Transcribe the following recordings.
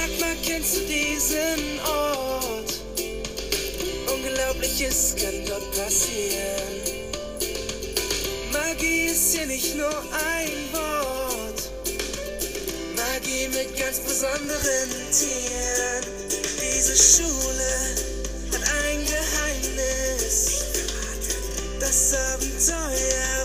Sag mal, kennst du diesen Ort? Unglaubliches kann dort passieren. Magie ist hier nicht nur ein Wort. Magie mit ganz besonderen Tieren. Diese Schule hat ein Geheimnis. Das Abenteuer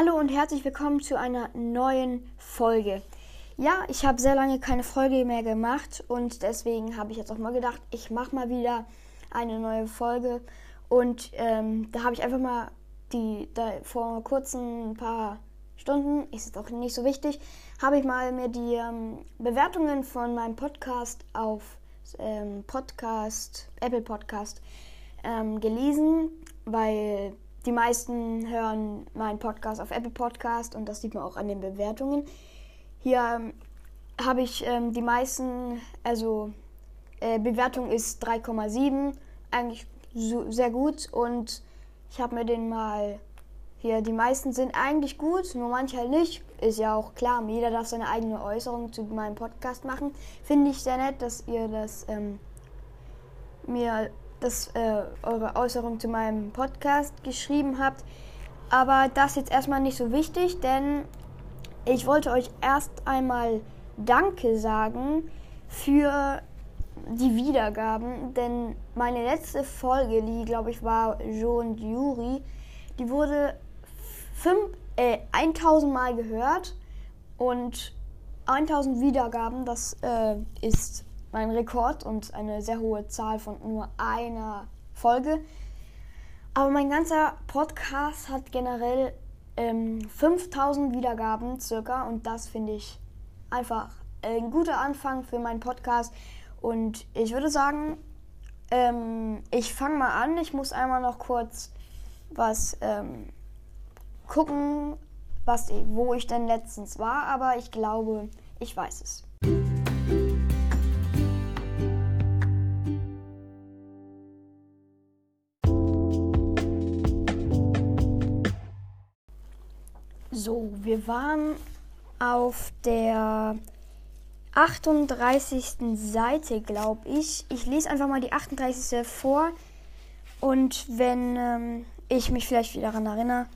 Hallo und herzlich willkommen zu einer neuen Folge. Ja, ich habe sehr lange keine Folge mehr gemacht und deswegen habe ich jetzt auch mal gedacht, ich mache mal wieder eine neue Folge. Und ähm, da habe ich einfach mal die, da vor kurzen paar Stunden, ist jetzt auch nicht so wichtig, habe ich mal mir die ähm, Bewertungen von meinem Podcast auf ähm, Podcast, Apple Podcast ähm, gelesen, weil die meisten hören meinen Podcast auf Apple Podcast und das sieht man auch an den Bewertungen. Hier ähm, habe ich ähm, die meisten, also äh, Bewertung ist 3,7, eigentlich so, sehr gut und ich habe mir den mal hier, die meisten sind eigentlich gut, nur manche halt nicht. Ist ja auch klar, jeder darf seine eigene Äußerung zu meinem Podcast machen. Finde ich sehr nett, dass ihr das ähm, mir das, äh, eure Äußerung zu meinem Podcast geschrieben habt. Aber das ist jetzt erstmal nicht so wichtig, denn ich wollte euch erst einmal Danke sagen für die Wiedergaben, denn meine letzte Folge, die glaube ich war Jo und Juri, die wurde fünf, äh, 1000 Mal gehört und 1000 Wiedergaben, das äh, ist mein Rekord und eine sehr hohe Zahl von nur einer Folge. Aber mein ganzer Podcast hat generell ähm, 5000 Wiedergaben circa und das finde ich einfach ein guter Anfang für meinen Podcast. Und ich würde sagen, ähm, ich fange mal an. Ich muss einmal noch kurz was ähm, gucken, was, wo ich denn letztens war, aber ich glaube, ich weiß es. So, wir waren auf der 38. Seite, glaube ich. Ich lese einfach mal die 38. vor. Und wenn ähm, ich mich vielleicht wieder daran erinnere,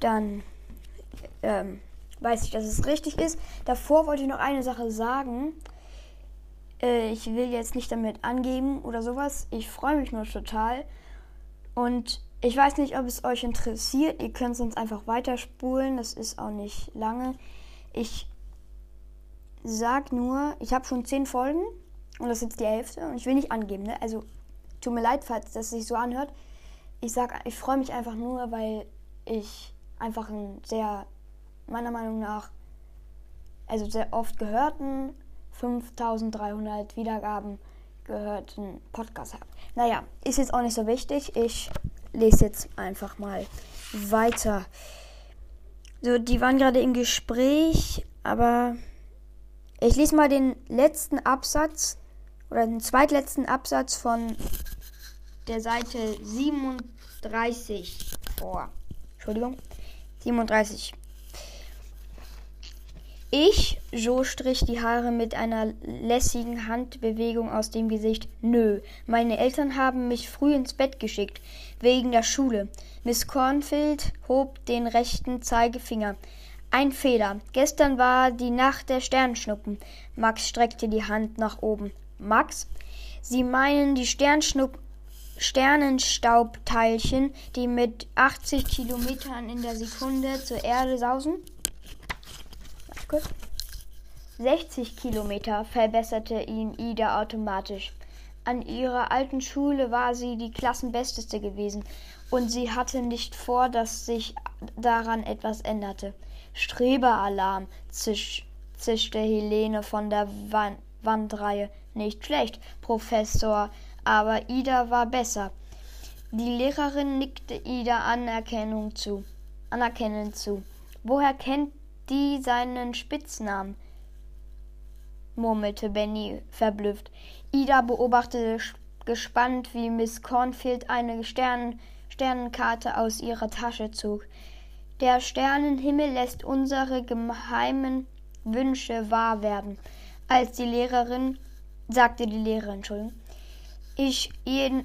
dann ähm, weiß ich, dass es richtig ist. Davor wollte ich noch eine Sache sagen. Äh, ich will jetzt nicht damit angeben oder sowas. Ich freue mich nur total. Und ich weiß nicht, ob es euch interessiert. Ihr könnt sonst einfach weiterspulen. Das ist auch nicht lange. Ich sag nur, ich habe schon zehn Folgen und das ist jetzt die elfte und ich will nicht angeben. Ne? Also tut mir leid, falls das sich so anhört. Ich sag, ich freue mich einfach nur, weil ich einfach einen sehr, meiner Meinung nach, also sehr oft gehörten 5300 Wiedergaben gehörten Podcast habe. Naja, ist jetzt auch nicht so wichtig. Ich lese jetzt einfach mal weiter. So, die waren gerade im Gespräch, aber ich lese mal den letzten Absatz oder den zweitletzten Absatz von der Seite 37 vor. Entschuldigung. 37. Ich, Jo strich die Haare mit einer lässigen Handbewegung aus dem Gesicht. Nö, meine Eltern haben mich früh ins Bett geschickt, wegen der Schule. Miss Cornfield hob den rechten Zeigefinger. Ein Fehler. Gestern war die Nacht der Sternschnuppen. Max streckte die Hand nach oben. Max? Sie meinen die Sternschnuppen. Sternenstaubteilchen, die mit 80 Kilometern in der Sekunde zur Erde sausen? Warte kurz. 60 Kilometer, verbesserte ihn Ida automatisch. An ihrer alten Schule war sie die Klassenbesteste gewesen, und sie hatte nicht vor, dass sich daran etwas änderte. Streberalarm, zisch, zischte Helene von der Wand Wandreihe. Nicht schlecht, Professor, aber Ida war besser. Die Lehrerin nickte Ida Anerkennung zu, anerkennend zu. Woher kennt die seinen Spitznamen? murmelte Benny verblüfft. Ida beobachtete gespannt, wie Miss Cornfield eine Sternen Sternenkarte aus ihrer Tasche zog. Der Sternenhimmel lässt unsere geheimen Wünsche wahr werden. Als die Lehrerin, sagte die Lehrerin, Entschuldigung, ich, jeden,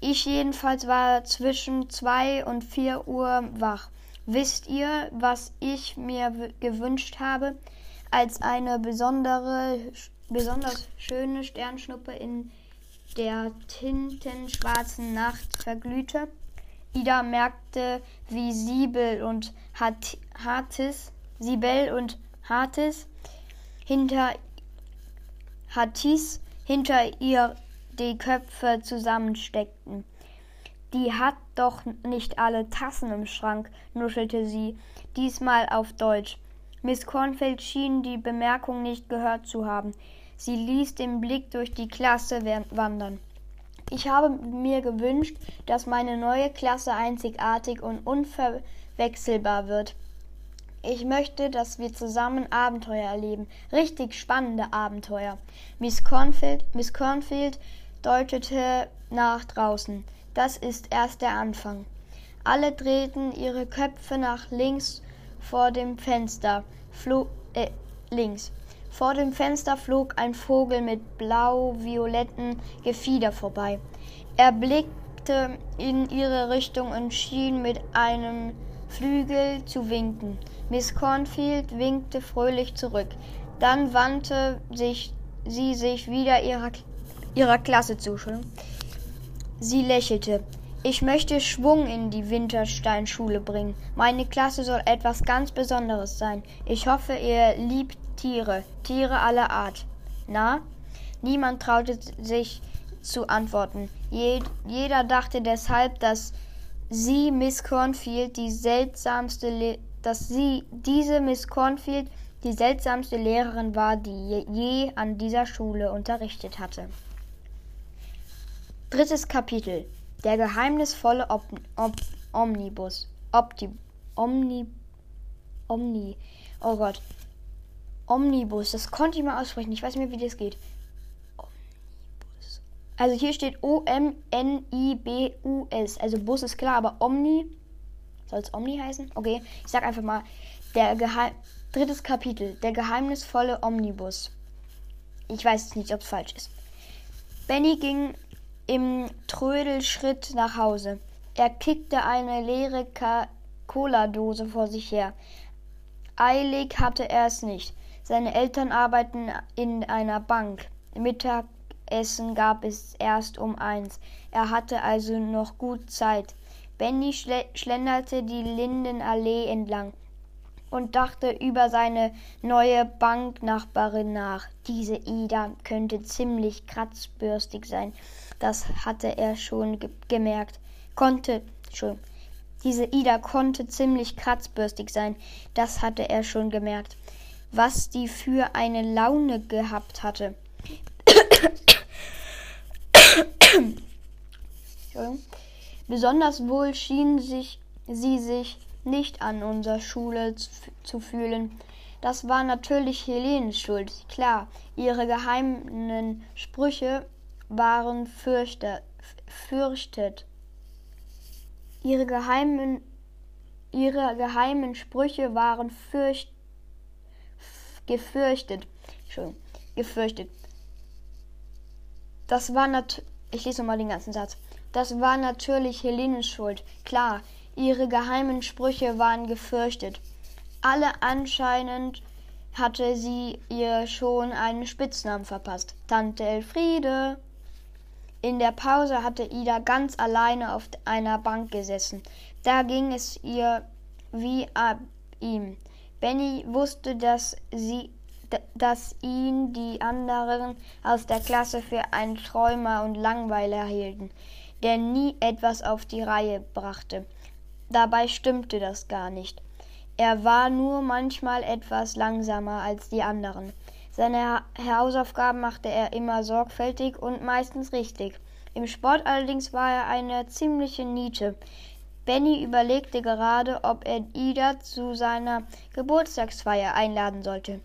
ich jedenfalls war zwischen zwei und vier Uhr wach. Wisst ihr, was ich mir gewünscht habe, als eine besondere, besonders schöne Sternschnuppe in der tintenschwarzen Nacht verglühte? Ida merkte, wie Siebel und Hartis, Sibel und Hartis hinter Hattis hinter ihr die Köpfe zusammensteckten. Die hat doch nicht alle Tassen im Schrank, nuschelte sie, diesmal auf Deutsch. Miss Cornfield schien die Bemerkung nicht gehört zu haben. Sie ließ den Blick durch die Klasse wandern. Ich habe mir gewünscht, dass meine neue Klasse einzigartig und unverwechselbar wird. Ich möchte, dass wir zusammen Abenteuer erleben. Richtig spannende Abenteuer. Miss Cornfield, Miss Cornfield deutete nach draußen. Das ist erst der Anfang. Alle drehten ihre Köpfe nach links vor dem Fenster. Flo äh, links. Vor dem Fenster flog ein Vogel mit blau-violetten Gefieder vorbei. Er blickte in ihre Richtung und schien mit einem Flügel zu winken. Miss Cornfield winkte fröhlich zurück. Dann wandte sich, sie sich wieder ihrer, ihrer Klasse zu. Sie lächelte. Ich möchte Schwung in die Wintersteinschule bringen. Meine Klasse soll etwas ganz Besonderes sein. Ich hoffe, ihr liebt Tiere, Tiere aller Art. Na? Niemand traute sich zu antworten. jeder dachte deshalb, dass sie, Miss Cornfield, die seltsamste, dass sie, diese Miss Cornfield, die seltsamste Lehrerin war, die je an dieser Schule unterrichtet hatte. Drittes Kapitel. Der geheimnisvolle Ob Ob Omnibus. Opti Omni Omni. Oh Gott. Omnibus. Das konnte ich mal aussprechen. Ich weiß nicht mehr, wie das geht. Omnibus. Also hier steht O-M-N-I-B-U-S. Also Bus ist klar, aber Omni. Soll es Omni heißen? Okay, ich sag einfach mal. Der Geheim Drittes Kapitel. Der geheimnisvolle Omnibus. Ich weiß nicht, ob es falsch ist. Benny ging im Trödelschritt nach Hause. Er kickte eine leere Cola-Dose vor sich her. Eilig hatte er es nicht. Seine Eltern arbeiten in einer Bank. Mittagessen gab es erst um eins. Er hatte also noch gut Zeit. Benny schlenderte die Lindenallee entlang und dachte über seine neue Banknachbarin nach. Diese Ida könnte ziemlich kratzbürstig sein. Das hatte er schon ge gemerkt. Konnte schon. Diese Ida konnte ziemlich kratzbürstig sein. Das hatte er schon gemerkt was die für eine Laune gehabt hatte. Besonders wohl schien sich, sie sich nicht an unserer Schule zu fühlen. Das war natürlich Helenes Schuld, klar. Ihre geheimen Sprüche waren fürchte, fürchtet. Ihre geheimen, ihre geheimen Sprüche waren fürchtet gefürchtet. Entschuldigung, gefürchtet. Das war natürlich. Ich lese nochmal den ganzen Satz. Das war natürlich Helenes Schuld. Klar, ihre geheimen Sprüche waren gefürchtet. Alle anscheinend hatte sie ihr schon einen Spitznamen verpasst. Tante Elfriede. In der Pause hatte Ida ganz alleine auf einer Bank gesessen. Da ging es ihr wie ab ihm. Benny wusste, dass sie, dass ihn die anderen aus der Klasse für einen Träumer und Langweiler hielten, der nie etwas auf die Reihe brachte. Dabei stimmte das gar nicht. Er war nur manchmal etwas langsamer als die anderen. Seine Hausaufgaben machte er immer sorgfältig und meistens richtig. Im Sport allerdings war er eine ziemliche Niete. Benny überlegte gerade, ob er Ida zu seiner Geburtstagsfeier einladen sollte,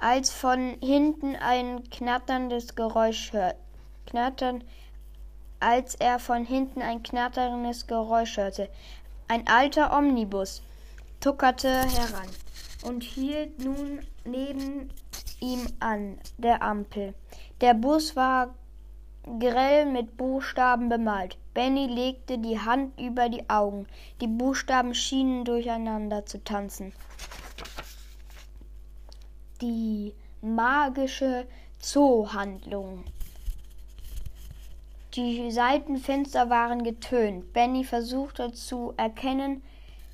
als von hinten ein knatterndes Geräusch hörte. Knattern, als er von hinten ein knatterndes Geräusch hörte. Ein alter Omnibus tuckerte heran und hielt nun neben ihm an der Ampel. Der Bus war grell mit Buchstaben bemalt. Benny legte die Hand über die Augen. Die Buchstaben schienen durcheinander zu tanzen. Die magische Zoohandlung. Die Seitenfenster waren getönt. Benny versuchte zu erkennen,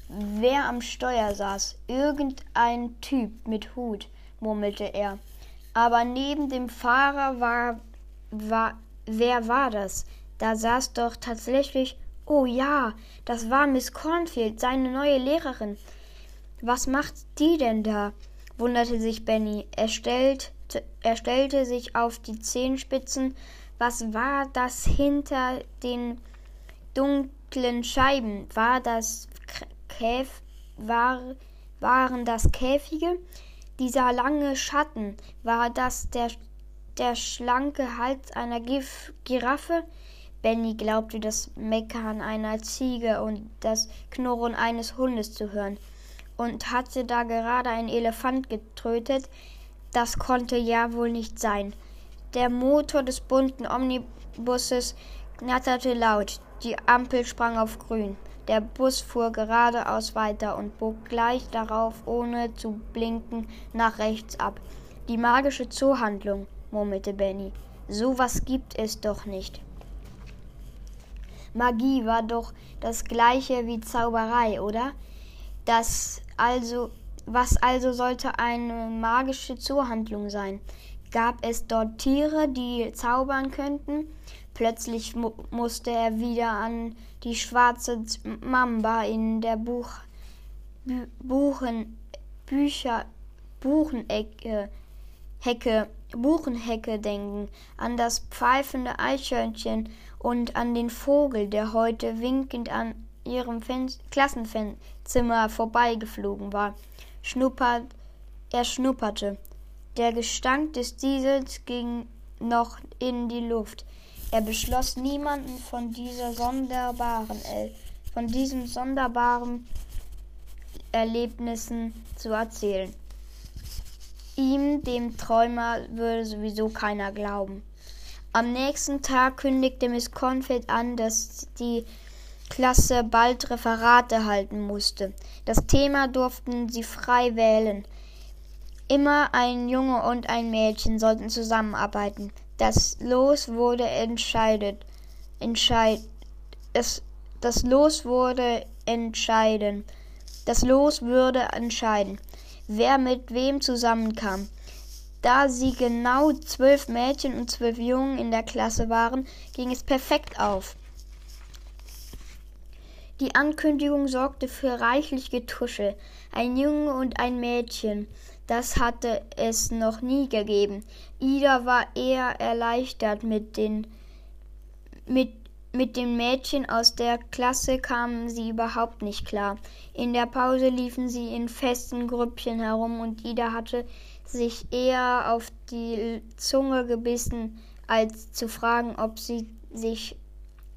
wer am Steuer saß. Irgendein Typ mit Hut, murmelte er. Aber neben dem Fahrer war, war Wer war das? Da saß doch tatsächlich. Oh ja, das war Miss Cornfield, seine neue Lehrerin. Was macht die denn da? wunderte sich Benny. Er stellte, er stellte sich auf die Zehenspitzen. Was war das hinter den dunklen Scheiben? War das Käf war, waren das Käfige? Dieser lange Schatten, war das der der schlanke Hals einer Gif Giraffe. Benny glaubte das Meckern einer Ziege und das Knurren eines Hundes zu hören. Und hatte da gerade ein Elefant getötet? Das konnte ja wohl nicht sein. Der Motor des bunten Omnibusses knatterte laut. Die Ampel sprang auf grün. Der Bus fuhr geradeaus weiter und bog gleich darauf, ohne zu blinken, nach rechts ab. Die magische Zoohandlung murmelte Benny. So was gibt es doch nicht. Magie war doch das gleiche wie Zauberei, oder? Das also, was also sollte eine magische Zuhandlung sein? Gab es dort Tiere, die zaubern könnten? Plötzlich mu musste er wieder an die schwarze Mamba in der Buch, Buchen, Bücher, Buchenecke Hecke, Buchenhecke denken, an das pfeifende Eichhörnchen und an den Vogel, der heute winkend an ihrem Fen Klassenzimmer vorbeigeflogen war. Schnuppert, er schnupperte. Der Gestank des Diesels ging noch in die Luft. Er beschloss, niemanden von dieser sonderbaren, von diesen sonderbaren Erlebnissen zu erzählen. Ihm, dem Träumer, würde sowieso keiner glauben. Am nächsten Tag kündigte Miss Cornfield an, dass die Klasse bald Referate halten musste. Das Thema durften sie frei wählen. Immer ein Junge und ein Mädchen sollten zusammenarbeiten. Das Los wurde entscheidet. Entscheid, das, das Los wurde entscheiden. Das Los würde entscheiden wer mit wem zusammenkam. Da sie genau zwölf Mädchen und zwölf Jungen in der Klasse waren, ging es perfekt auf. Die Ankündigung sorgte für reichlich Getusche. Ein Junge und ein Mädchen. Das hatte es noch nie gegeben. Ida war eher erleichtert mit den mit mit den Mädchen aus der Klasse kamen sie überhaupt nicht klar. In der Pause liefen sie in festen Grüppchen herum und Ida hatte sich eher auf die Zunge gebissen, als zu fragen, ob sie sich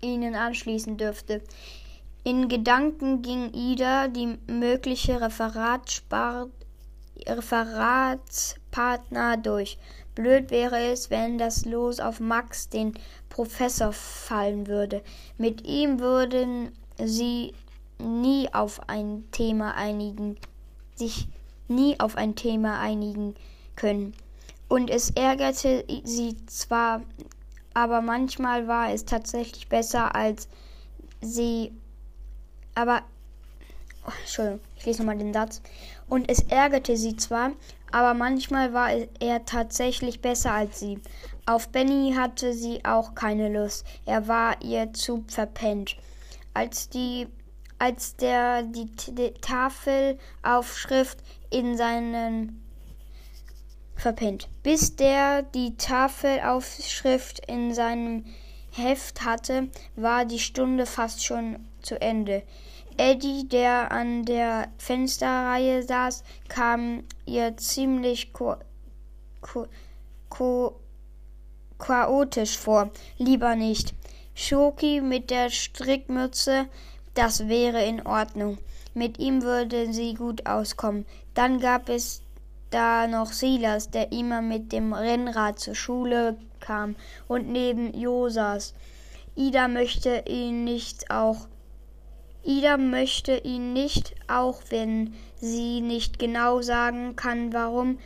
ihnen anschließen dürfte. In Gedanken ging Ida die mögliche Referatspartner durch. Blöd wäre es, wenn das Los auf Max, den Professor, fallen würde. Mit ihm würden sie nie auf ein Thema einigen, sich nie auf ein Thema einigen können. Und es ärgerte sie zwar, aber manchmal war es tatsächlich besser, als sie. Aber. Oh, Entschuldigung. Ich lese nochmal den Satz. Und es ärgerte sie zwar, aber manchmal war er tatsächlich besser als sie. Auf Benny hatte sie auch keine Lust. Er war ihr zu verpennt. Als die als der die, Tafelaufschrift in seinen verpennt. Bis der die Tafelaufschrift in seinem Heft hatte, war die Stunde fast schon zu Ende. Eddie, der an der Fensterreihe saß, kam ihr ziemlich ko ko ko chaotisch vor. Lieber nicht. Schoki mit der Strickmütze, das wäre in Ordnung. Mit ihm würde sie gut auskommen. Dann gab es da noch Silas, der immer mit dem Rennrad zur Schule kam und neben Jo saß. Ida möchte ihn nicht auch Ida möchte ihn nicht, auch wenn sie nicht genau sagen kann, warum.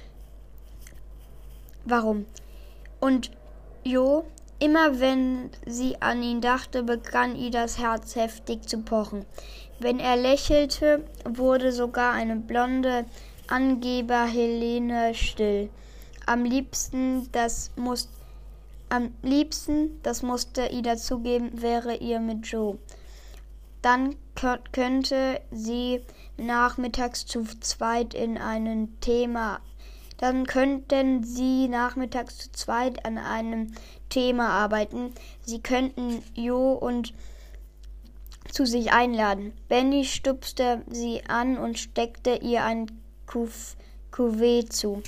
Warum? Und Jo, immer wenn sie an ihn dachte, begann Idas Herz heftig zu pochen. Wenn er lächelte, wurde sogar eine blonde Angeber Helene still. Am liebsten, das muss, am liebsten, das musste Ida zugeben, wäre ihr mit Joe. Dann könnte sie nachmittags zu zweit in einem Thema dann könnten sie nachmittags zu zweit an einem Thema arbeiten. Sie könnten Jo und zu sich einladen. Benny stupste sie an und steckte ihr ein Kuvee zu.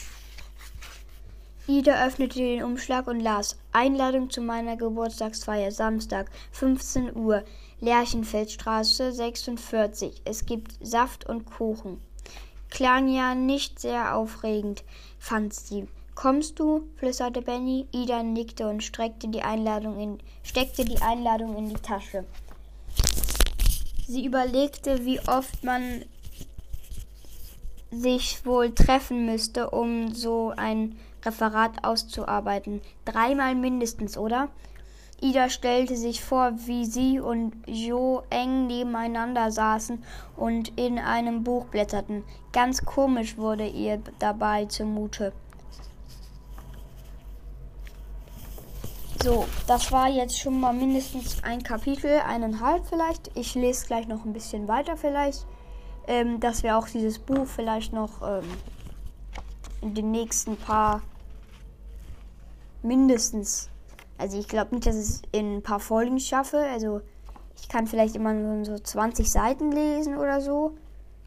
Ida öffnete den Umschlag und las Einladung zu meiner Geburtstagsfeier Samstag 15 Uhr Lerchenfeldstraße 46. Es gibt Saft und Kuchen. Klang ja nicht sehr aufregend, fand sie. Kommst du? flüsterte Benny. Ida nickte und streckte die Einladung in, steckte die Einladung in die Tasche. Sie überlegte, wie oft man sich wohl treffen müsste, um so ein Referat auszuarbeiten. Dreimal mindestens, oder? Ida stellte sich vor, wie sie und Jo eng nebeneinander saßen und in einem Buch blätterten. Ganz komisch wurde ihr dabei zumute. So, das war jetzt schon mal mindestens ein Kapitel, eineinhalb vielleicht. Ich lese gleich noch ein bisschen weiter vielleicht, ähm, dass wir auch dieses Buch vielleicht noch ähm, in den nächsten paar mindestens also ich glaube nicht, dass ich es in ein paar Folgen schaffe. Also ich kann vielleicht immer so 20 Seiten lesen oder so.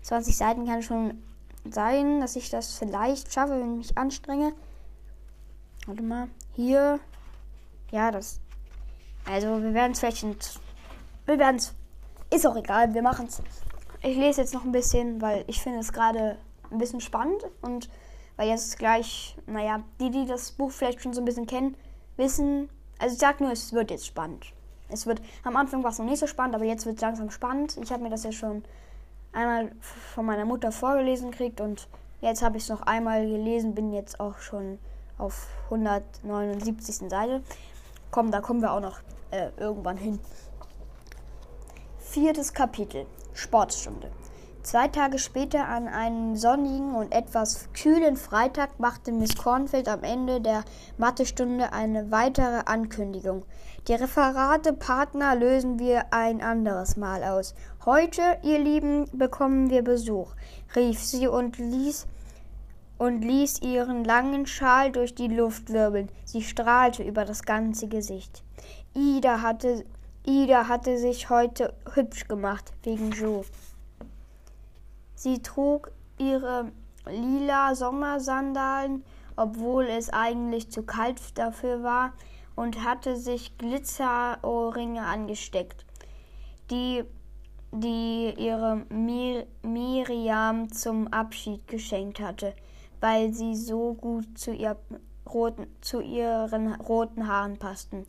20 Seiten kann schon sein, dass ich das vielleicht schaffe, wenn ich mich anstrenge. Warte mal. Hier. Ja, das. Also wir werden es vielleicht. In, wir werden es. Ist auch egal, wir machen es. Ich lese jetzt noch ein bisschen, weil ich finde es gerade ein bisschen spannend und weil jetzt gleich, naja, die, die das Buch vielleicht schon so ein bisschen kennen, wissen, also ich sag nur, es wird jetzt spannend. Es wird, am Anfang war es noch nicht so spannend, aber jetzt wird es langsam spannend. Ich habe mir das ja schon einmal von meiner Mutter vorgelesen gekriegt und jetzt habe ich es noch einmal gelesen, bin jetzt auch schon auf 179. Seite. Komm, da kommen wir auch noch äh, irgendwann hin. Viertes Kapitel. Sportstunde. Zwei Tage später, an einem sonnigen und etwas kühlen Freitag, machte Miss Cornfield am Ende der Mathestunde eine weitere Ankündigung. Die Referate Partner lösen wir ein anderes Mal aus. Heute, ihr Lieben, bekommen wir Besuch, rief sie und ließ und ließ ihren langen Schal durch die Luft wirbeln. Sie strahlte über das ganze Gesicht. Ida hatte, Ida hatte sich heute hübsch gemacht wegen Joe. Sie trug ihre lila Sommersandalen, obwohl es eigentlich zu kalt dafür war, und hatte sich Glitzerohrringe angesteckt, die, die ihre Mir Miriam zum Abschied geschenkt hatte, weil sie so gut zu, ihr roten, zu ihren roten Haaren passten.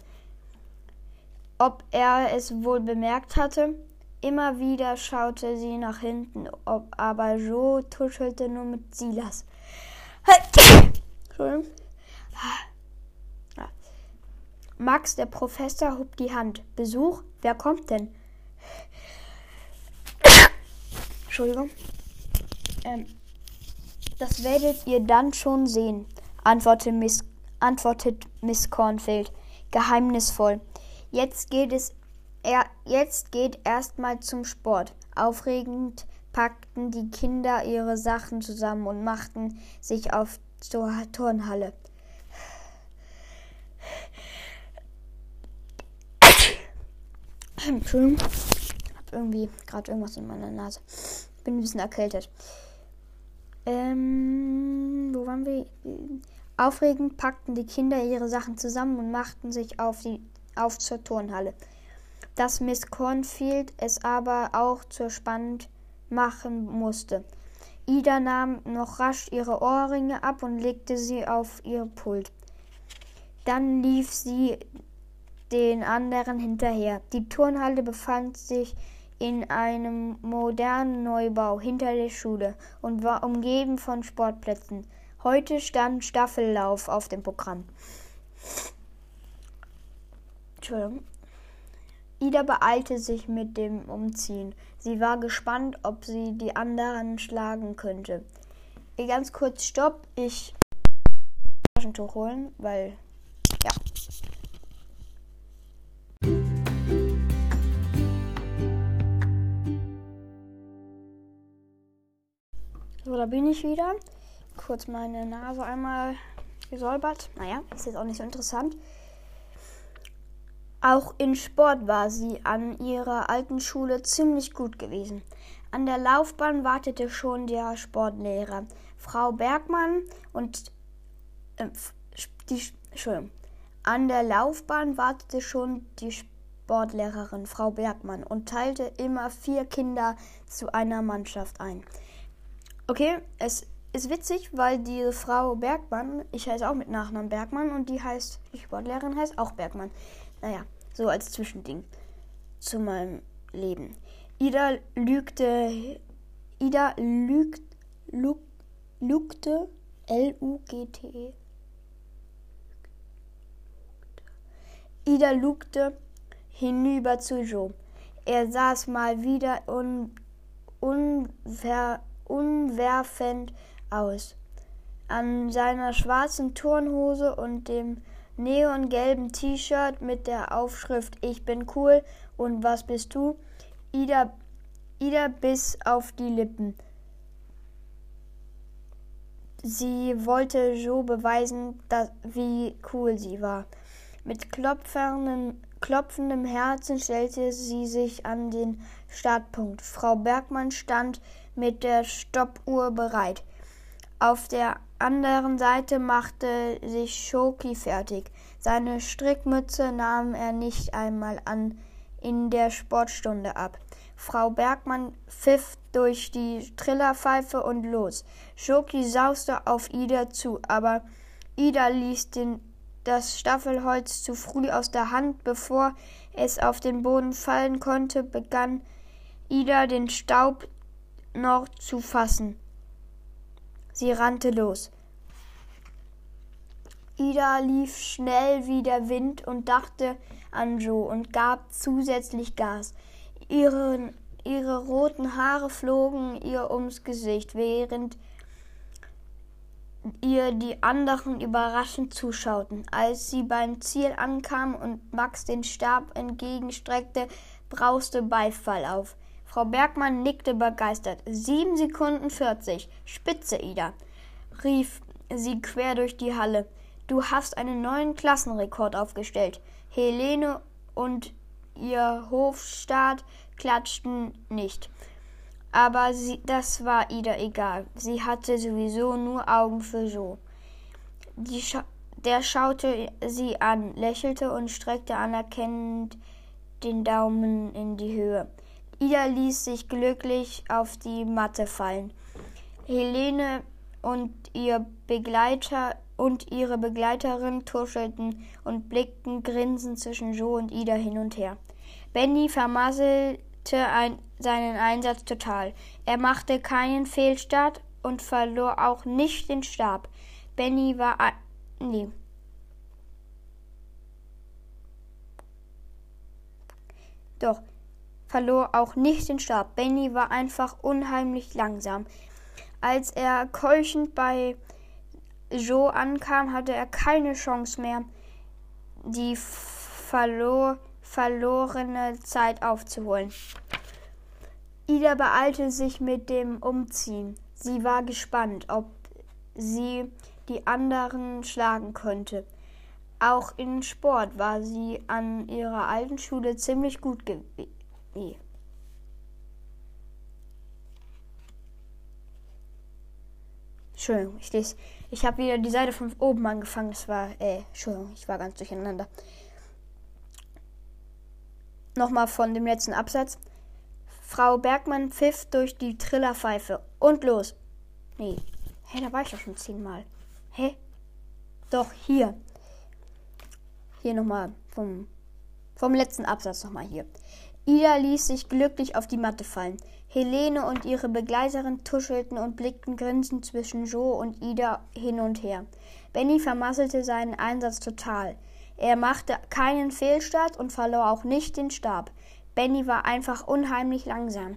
Ob er es wohl bemerkt hatte? Immer wieder schaute sie nach hinten, ob aber Joe tuschelte nur mit Silas. Entschuldigung. Max, der Professor, hob die Hand. Besuch? Wer kommt denn? Entschuldigung. Ähm, das werdet ihr dann schon sehen, antwortet Miss, antwortet Miss Cornfield geheimnisvoll. Jetzt geht es er, jetzt geht erstmal zum Sport. Aufregend packten die Kinder ihre Sachen zusammen und machten sich auf zur Turnhalle. Entschuldigung, hab irgendwie gerade irgendwas in meiner Nase. Bin ein bisschen erkältet. Ähm, wo waren wir? Aufregend packten die Kinder ihre Sachen zusammen und machten sich auf, die, auf zur Turnhalle. Dass Miss Cornfield es aber auch zu spannend machen musste. Ida nahm noch rasch ihre Ohrringe ab und legte sie auf ihr Pult. Dann lief sie den anderen hinterher. Die Turnhalle befand sich in einem modernen Neubau hinter der Schule und war umgeben von Sportplätzen. Heute stand Staffellauf auf dem Programm. Entschuldigung. Ida beeilte sich mit dem Umziehen. Sie war gespannt, ob sie die anderen schlagen könnte. Ganz kurz Stopp, ich Taschentuch holen, weil ja. So, da bin ich wieder. Kurz meine Nase einmal gesäubert. Naja, ist jetzt auch nicht so interessant. Auch in Sport war sie an ihrer alten Schule ziemlich gut gewesen. An der Laufbahn wartete schon der Sportlehrer, Frau Bergmann und äh, die Entschuldigung. An der Laufbahn wartete schon die Sportlehrerin, Frau Bergmann, und teilte immer vier Kinder zu einer Mannschaft ein. Okay, es ist witzig, weil die Frau Bergmann, ich heiße auch mit Nachnamen Bergmann und die heißt, die Sportlehrerin heißt auch Bergmann. Naja, so als Zwischending zu meinem Leben. Ida lügte, Ida lügt, lüg, lügte, L-U-G-T-E. Ida lugte hinüber zu Joe. Er saß mal wieder un, unver, unwerfend aus. An seiner schwarzen Turnhose und dem neongelben T-Shirt mit der Aufschrift Ich bin cool und was bist du? Ida, Ida biss auf die Lippen. Sie wollte Joe beweisen, dass, wie cool sie war. Mit klopfendem, klopfendem Herzen stellte sie sich an den Startpunkt. Frau Bergmann stand mit der Stoppuhr bereit. Auf der anderen Seite machte sich Schoki fertig. Seine Strickmütze nahm er nicht einmal an in der Sportstunde ab. Frau Bergmann pfiff durch die Trillerpfeife und los. Schoki sauste auf Ida zu, aber Ida ließ den, das Staffelholz zu früh aus der Hand. Bevor es auf den Boden fallen konnte, begann Ida den Staub noch zu fassen. Sie rannte los. Ida lief schnell wie der Wind und dachte an Joe und gab zusätzlich Gas. Ihre, ihre roten Haare flogen ihr ums Gesicht, während ihr die anderen überraschend zuschauten. Als sie beim Ziel ankam und Max den Stab entgegenstreckte, brauste Beifall auf. Frau Bergmann nickte begeistert. Sieben Sekunden vierzig. Spitze, Ida, rief sie quer durch die Halle. Du hast einen neuen Klassenrekord aufgestellt. Helene und ihr Hofstaat klatschten nicht. Aber sie, das war Ida egal. Sie hatte sowieso nur Augen für Jo. Scha der schaute sie an, lächelte und streckte anerkennend den Daumen in die Höhe. Ida ließ sich glücklich auf die Matte fallen. Helene und ihr Begleiter und ihre Begleiterin tuschelten und blickten grinsend zwischen Joe und Ida hin und her. Benny vermasselte ein, seinen Einsatz total. Er machte keinen Fehlstart und verlor auch nicht den Stab. Benny war ein, nee. Doch, verlor auch nicht den Stab. Benny war einfach unheimlich langsam. Als er keuchend bei Joe ankam, hatte er keine Chance mehr, die verlor verlorene Zeit aufzuholen. Ida beeilte sich mit dem Umziehen. Sie war gespannt, ob sie die anderen schlagen könnte. Auch in Sport war sie an ihrer alten Schule ziemlich gut gewesen. Entschuldigung, ich lese. Ich habe wieder die Seite von oben angefangen. Das war, äh, Entschuldigung, ich war ganz durcheinander. Nochmal von dem letzten Absatz. Frau Bergmann pfiff durch die Trillerpfeife. Und los. Nee. Hä, da war ich doch schon zehnmal. Hä? Doch, hier. Hier nochmal vom, vom letzten Absatz nochmal hier. Ida ließ sich glücklich auf die Matte fallen. Helene und ihre Begleiterin tuschelten und blickten grinsend zwischen Joe und Ida hin und her. Benny vermasselte seinen Einsatz total. Er machte keinen Fehlstart und verlor auch nicht den Stab. Benny war einfach unheimlich langsam.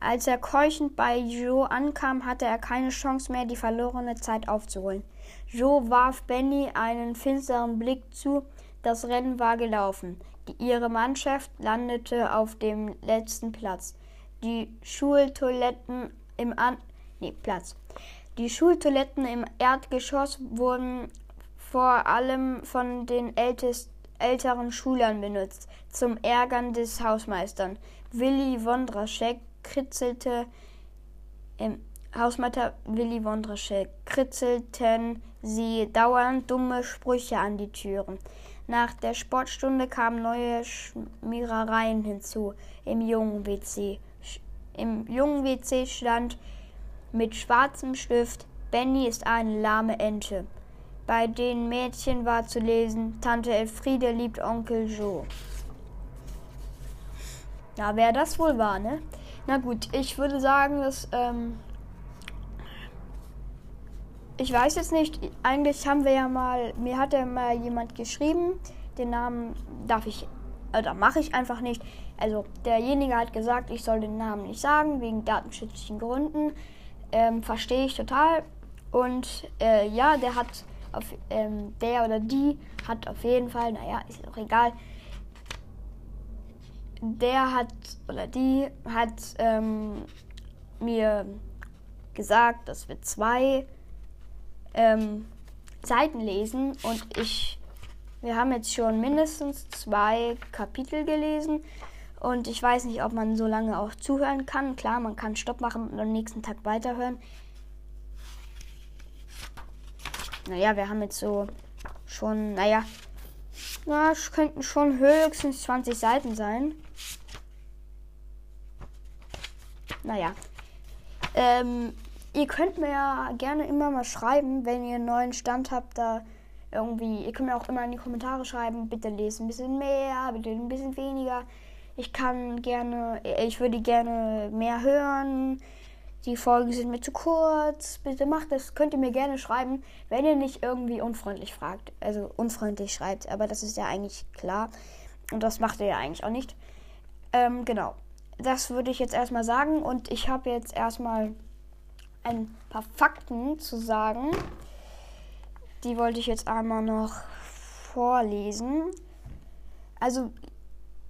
Als er keuchend bei Joe ankam, hatte er keine Chance mehr, die verlorene Zeit aufzuholen. Joe warf Benny einen finsteren Blick zu. Das Rennen war gelaufen. Ihre Mannschaft landete auf dem letzten Platz. Die Schultoiletten im An nee, Platz. Die Schultoiletten im Erdgeschoss wurden vor allem von den ältest, älteren Schülern benutzt, zum Ärgern des Hausmeisters. Willi Wondraschek kritzelte im Hausmeister Willi Wondraschek kritzelten sie dauernd dumme Sprüche an die Türen. Nach der Sportstunde kamen neue Schmierereien hinzu im jungen WC. Im jungen WC stand mit schwarzem Stift Benny ist eine lahme Ente. Bei den Mädchen war zu lesen Tante Elfriede liebt Onkel Joe. Ja, wer das wohl war, ne? Na gut, ich würde sagen, dass ähm, ich weiß jetzt nicht, eigentlich haben wir ja mal, mir hat ja mal jemand geschrieben, den Namen darf ich, oder mache ich einfach nicht. Also derjenige hat gesagt, ich soll den Namen nicht sagen, wegen datenschutzlichen Gründen. Ähm, Verstehe ich total. Und äh, ja, der hat, auf, ähm, der oder die hat auf jeden Fall, naja, ist auch egal. Der hat, oder die hat ähm, mir gesagt, dass wir zwei ähm, Seiten lesen und ich, wir haben jetzt schon mindestens zwei Kapitel gelesen und ich weiß nicht, ob man so lange auch zuhören kann. Klar, man kann Stopp machen und am nächsten Tag weiterhören. Naja, wir haben jetzt so schon, naja, na, es könnten schon höchstens 20 Seiten sein. Naja. Ähm, ihr könnt mir ja gerne immer mal schreiben, wenn ihr einen neuen Stand habt, da irgendwie. Ihr könnt mir auch immer in die Kommentare schreiben, bitte lest ein bisschen mehr, bitte ein bisschen weniger. Ich kann gerne, ich würde gerne mehr hören. Die Folgen sind mir zu kurz. Bitte macht das. Könnt ihr mir gerne schreiben, wenn ihr nicht irgendwie unfreundlich fragt. Also unfreundlich schreibt. Aber das ist ja eigentlich klar. Und das macht ihr ja eigentlich auch nicht. Ähm, genau. Das würde ich jetzt erstmal sagen. Und ich habe jetzt erstmal ein paar Fakten zu sagen. Die wollte ich jetzt einmal noch vorlesen. Also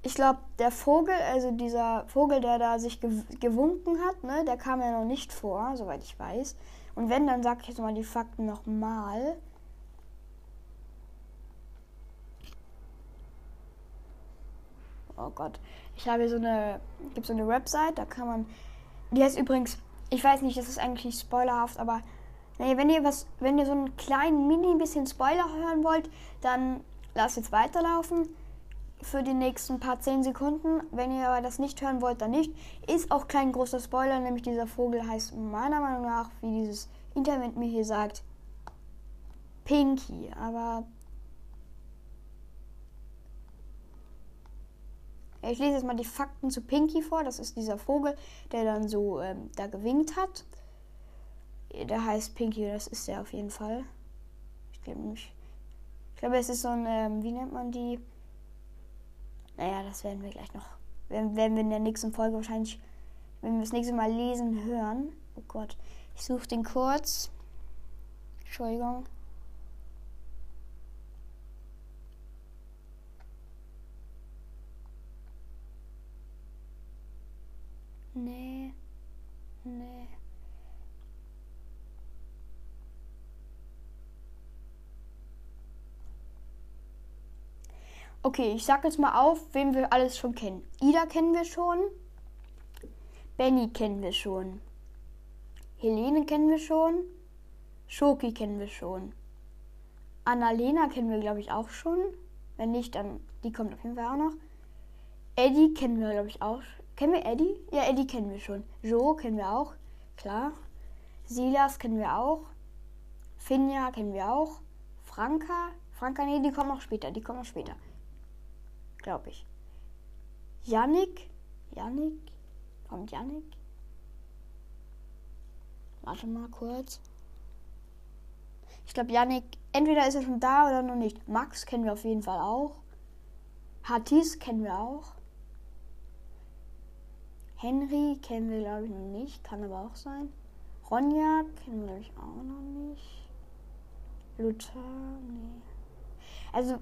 ich glaube, der Vogel, also dieser Vogel, der da sich gewunken hat, ne, der kam ja noch nicht vor, soweit ich weiß. Und wenn, dann sage ich jetzt mal die Fakten nochmal. Oh Gott. Ich habe hier so eine, gibt so eine Website, da kann man, die heißt übrigens, ich weiß nicht, das ist eigentlich nicht spoilerhaft, aber nee, wenn ihr was, wenn ihr so einen kleinen mini bisschen Spoiler hören wollt, dann lasst jetzt weiterlaufen für die nächsten paar 10 Sekunden. Wenn ihr aber das nicht hören wollt, dann nicht. Ist auch kein großer Spoiler, nämlich dieser Vogel heißt meiner Meinung nach, wie dieses Internet mir hier sagt, Pinky. Aber ich lese jetzt mal die Fakten zu Pinky vor. Das ist dieser Vogel, der dann so ähm, da gewinkt hat. Der heißt Pinky, das ist er auf jeden Fall. Ich glaube nicht. Ich glaube, es ist so ein, ähm, wie nennt man die? Naja, das werden wir gleich noch. Werden, werden wir in der nächsten Folge wahrscheinlich, wenn wir das nächste Mal lesen, hören. Oh Gott. Ich suche den kurz. Entschuldigung. Nee. Nee. Okay, ich sag jetzt mal auf, wen wir alles schon kennen. Ida kennen wir schon. Benny kennen wir schon. Helene kennen wir schon. Schoki kennen wir schon. Annalena kennen wir, glaube ich, auch schon. Wenn nicht, dann die kommt auf jeden Fall auch noch. Eddie kennen wir, glaube ich, auch. Kennen wir Eddie? Ja, Eddie kennen wir schon. Jo kennen wir auch. Klar. Silas kennen wir auch. Finja kennen wir auch. Franka. Franka, nee, die kommen noch später. Die kommen noch später. Glaube ich. Yannick. Yannick. Kommt Yannick? Warte mal kurz. Ich glaube, Yannick, entweder ist er schon da oder noch nicht. Max kennen wir auf jeden Fall auch. Hatis kennen wir auch. Henry kennen wir, glaube ich, noch nicht. Kann aber auch sein. Ronja kennen wir, glaube ich, auch noch nicht. Luther, nee. Also,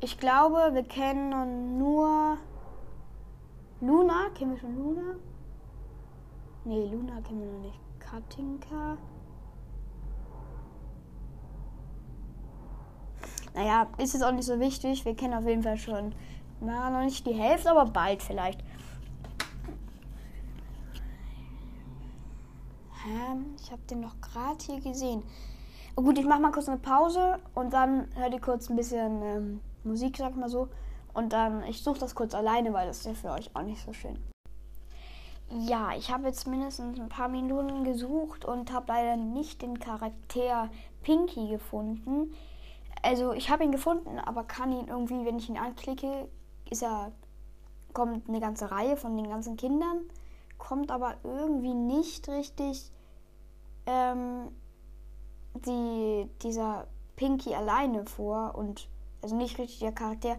ich glaube, wir kennen nur Luna. Kennen wir schon Luna? Nee, Luna kennen wir noch nicht. Katinka. Naja, ist jetzt auch nicht so wichtig. Wir kennen auf jeden Fall schon, na, noch nicht die Hälfte, aber bald vielleicht. Hä? Ich habe den noch gerade hier gesehen. Oh gut, ich mache mal kurz eine Pause und dann hört ihr kurz ein bisschen ähm, Musik, sag mal so. Und dann, ich suche das kurz alleine, weil das ist ja für euch auch nicht so schön. Ja, ich habe jetzt mindestens ein paar Minuten gesucht und habe leider nicht den Charakter Pinky gefunden. Also ich habe ihn gefunden, aber kann ihn irgendwie, wenn ich ihn anklicke, ist er kommt eine ganze Reihe von den ganzen Kindern, kommt aber irgendwie nicht richtig ähm, die, dieser Pinky alleine vor und also nicht richtig der Charakter,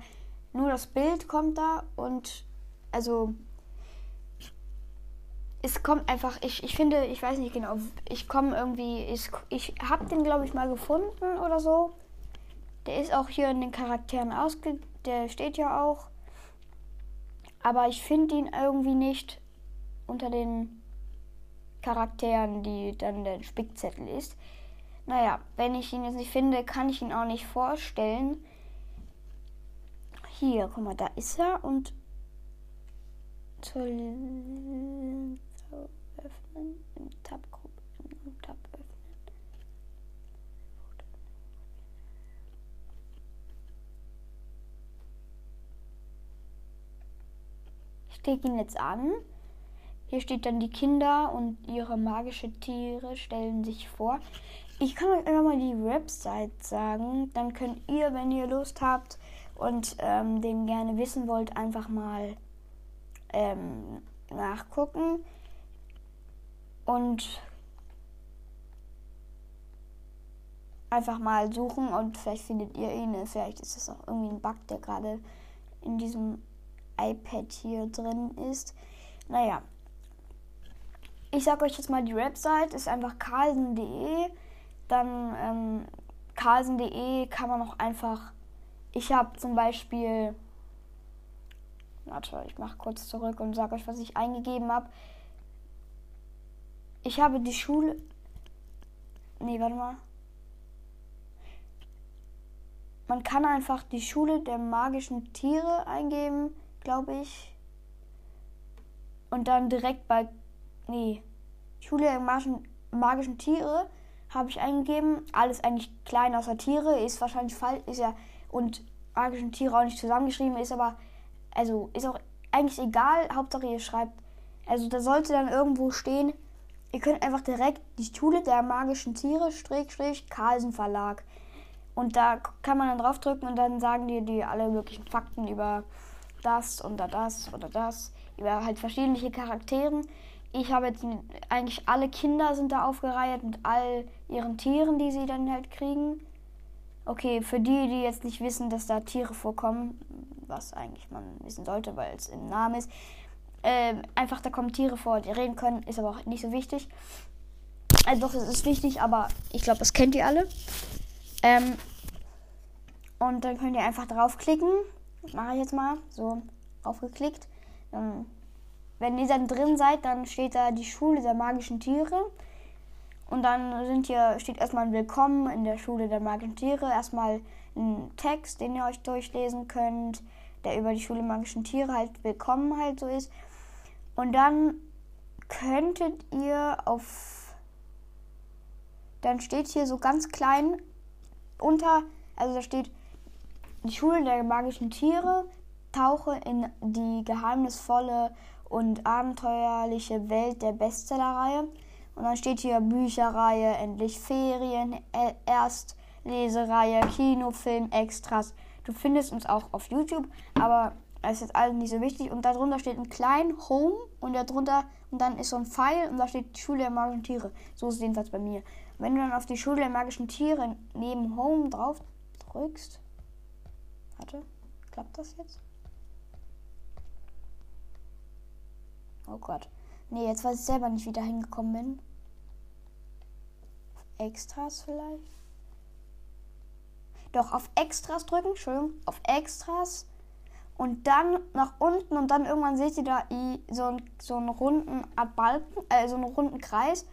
nur das Bild kommt da und also es kommt einfach, ich, ich finde, ich weiß nicht genau, ich komme irgendwie, ich, ich habe den glaube ich mal gefunden oder so. Der ist auch hier in den Charakteren ausge, der steht ja auch. Aber ich finde ihn irgendwie nicht unter den Charakteren, die dann der Spickzettel ist. Naja, wenn ich ihn jetzt nicht finde, kann ich ihn auch nicht vorstellen. Hier, guck mal, da ist er und zur öffnen, im Tab, im Tab öffnen. Ich klicke ihn jetzt an. Hier steht dann die Kinder und ihre magische Tiere stellen sich vor. Ich kann euch einfach mal die Website sagen. Dann könnt ihr, wenn ihr Lust habt und ähm, den gerne wissen wollt, einfach mal ähm, nachgucken. Und einfach mal suchen und vielleicht findet ihr ihn. Vielleicht ist das auch irgendwie ein Bug, der gerade in diesem iPad hier drin ist. Naja. Ich sage euch jetzt mal die Website, ist einfach carlsen.de. Dann ähm, carlsen.de kann man auch einfach. Ich habe zum Beispiel. Warte, ich mache kurz zurück und sage euch, was ich eingegeben habe. Ich habe die Schule. Nee, warte mal. Man kann einfach die Schule der magischen Tiere eingeben, glaube ich. Und dann direkt bei. Nee. Schule der magischen, magischen Tiere habe ich eingegeben. Alles eigentlich klein außer Tiere. Ist wahrscheinlich falsch. Ist ja. Und magischen Tiere auch nicht zusammengeschrieben. Ist aber. Also ist auch eigentlich egal. Hauptsache ihr schreibt. Also da sollte dann irgendwo stehen Ihr könnt einfach direkt die Schule der magischen Tiere, Strich, Carlsen Verlag. Und da kann man dann draufdrücken und dann sagen die die alle möglichen Fakten über das oder das oder das, über halt verschiedene Charakteren. Ich habe jetzt eigentlich alle Kinder sind da aufgereiht mit all ihren Tieren, die sie dann halt kriegen. Okay, für die, die jetzt nicht wissen, dass da Tiere vorkommen, was eigentlich man wissen sollte, weil es im Namen ist, ähm, einfach da kommen Tiere vor, die reden können, ist aber auch nicht so wichtig. Also doch, es ist wichtig, aber ich glaube, das kennt ihr alle. Ähm, und dann könnt ihr einfach draufklicken. Mache ich jetzt mal. So, draufgeklickt. Dann, wenn ihr dann drin seid, dann steht da die Schule der magischen Tiere. Und dann sind hier, steht erstmal ein Willkommen in der Schule der magischen Tiere. Erstmal ein Text, den ihr euch durchlesen könnt, der über die Schule der magischen Tiere halt willkommen halt so ist. Und dann könntet ihr auf. Dann steht hier so ganz klein unter, also da steht die Schule der magischen Tiere, tauche in die geheimnisvolle und abenteuerliche Welt der Bestsellerreihe. Und dann steht hier Bücherreihe, endlich Ferien, e- Erstlesereihe, Kinofilm, Extras. Du findest uns auch auf YouTube, aber das ist jetzt alles nicht so wichtig. Und darunter steht ein klein Home und darunter und dann ist so ein Pfeil und da steht Schule der magischen Tiere. So ist es jedenfalls bei mir. Wenn du dann auf die Schule der magischen Tiere neben Home drauf drückst. Warte, klappt das jetzt? Oh Gott. Nee, jetzt weiß ich selber nicht, wie da hingekommen bin. Extras vielleicht? Doch, auf Extras drücken, Entschuldigung, auf Extras und dann nach unten und dann irgendwann seht ihr da so, einen, so einen runden Balken, äh, so einen runden Kreis.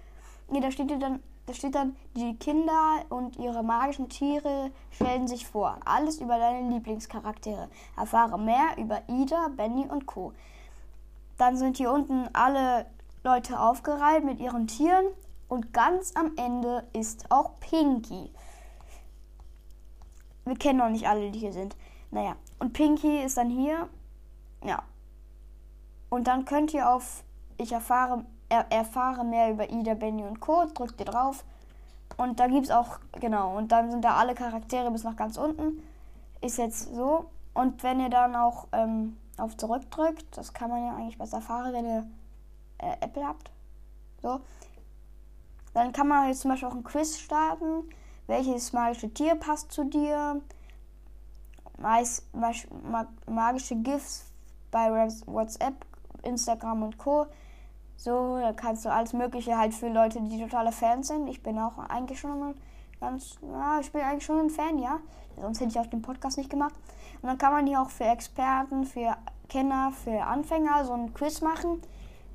Nee, da steht dann, da steht dann, die Kinder und ihre magischen Tiere stellen sich vor. Alles über deine Lieblingscharaktere. Erfahre mehr über Ida, Benny und Co. Dann sind hier unten alle Leute aufgereiht mit ihren Tieren und ganz am Ende ist auch Pinky. Wir kennen noch nicht alle, die hier sind. Naja, und Pinky ist dann hier. Ja. Und dann könnt ihr auf Ich erfahre, er, erfahre mehr über Ida, Benny und Co. Drückt ihr drauf. Und da gibt es auch, genau, und dann sind da alle Charaktere bis nach ganz unten. Ist jetzt so. Und wenn ihr dann auch ähm, auf Zurückdrückt, das kann man ja eigentlich bei Safari, wenn ihr äh, Apple habt. So. Dann kann man jetzt zum Beispiel auch ein Quiz starten. Welches magische Tier passt zu dir? meist, magische GIFs bei WhatsApp, Instagram und Co. So, da kannst du alles Mögliche halt für Leute, die totale Fans sind. Ich bin auch eigentlich schon ganz, ja, ich bin eigentlich schon ein Fan, ja. Sonst hätte ich auch den Podcast nicht gemacht. Und dann kann man hier auch für Experten, für Kenner, für Anfänger so ein Quiz machen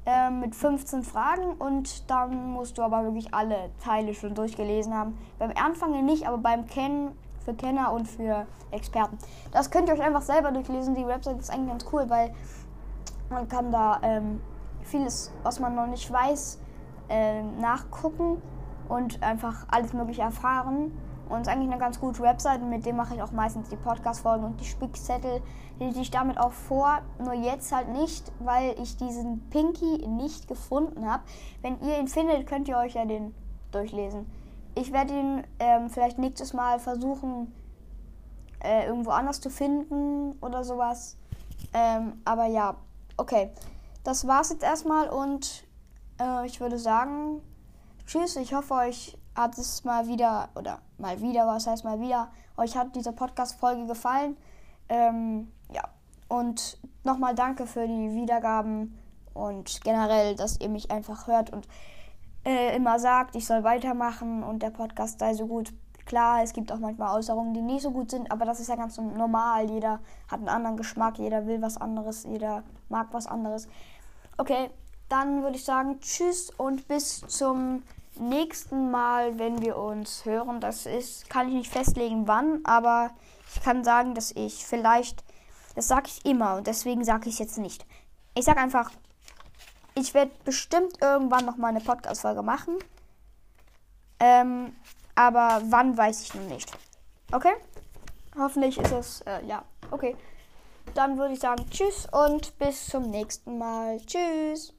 äh, mit 15 Fragen und dann musst du aber wirklich alle Teile schon durchgelesen haben. Beim Anfangen nicht, aber beim Kennen für Kenner und für Experten. Das könnt ihr euch einfach selber durchlesen. Die Website ist eigentlich ganz cool, weil man kann da ähm, vieles, was man noch nicht weiß, äh, nachgucken und einfach alles Mögliche erfahren. Und ist eigentlich eine ganz gute Website, mit dem mache ich auch meistens die Podcast-Folgen und die Spickzettel, die ich damit auch vor. Nur jetzt halt nicht, weil ich diesen Pinky nicht gefunden habe. Wenn ihr ihn findet, könnt ihr euch ja den durchlesen. Ich werde ihn ähm, vielleicht nächstes Mal versuchen, äh, irgendwo anders zu finden oder sowas. Ähm, aber ja, okay. Das war's jetzt erstmal und äh, ich würde sagen, tschüss. Ich hoffe, euch hat es mal wieder, oder mal wieder, was heißt mal wieder, euch hat diese Podcast-Folge gefallen. Ähm, ja, und nochmal danke für die Wiedergaben und generell, dass ihr mich einfach hört und äh, immer sagt, ich soll weitermachen und der Podcast sei so gut. Klar, es gibt auch manchmal Äußerungen, die nicht so gut sind, aber das ist ja ganz normal. Jeder hat einen anderen Geschmack, jeder will was anderes, jeder mag was anderes. Okay, dann würde ich sagen, tschüss und bis zum nächsten Mal, wenn wir uns hören. Das ist, kann ich nicht festlegen, wann, aber ich kann sagen, dass ich vielleicht, das sage ich immer und deswegen sage ich es jetzt nicht. Ich sage einfach ich werde bestimmt irgendwann noch mal eine Podcast-Folge machen. Ähm, aber wann weiß ich noch nicht. Okay? Hoffentlich ist es, äh, ja, okay. Dann würde ich sagen, tschüss und bis zum nächsten Mal. Tschüss.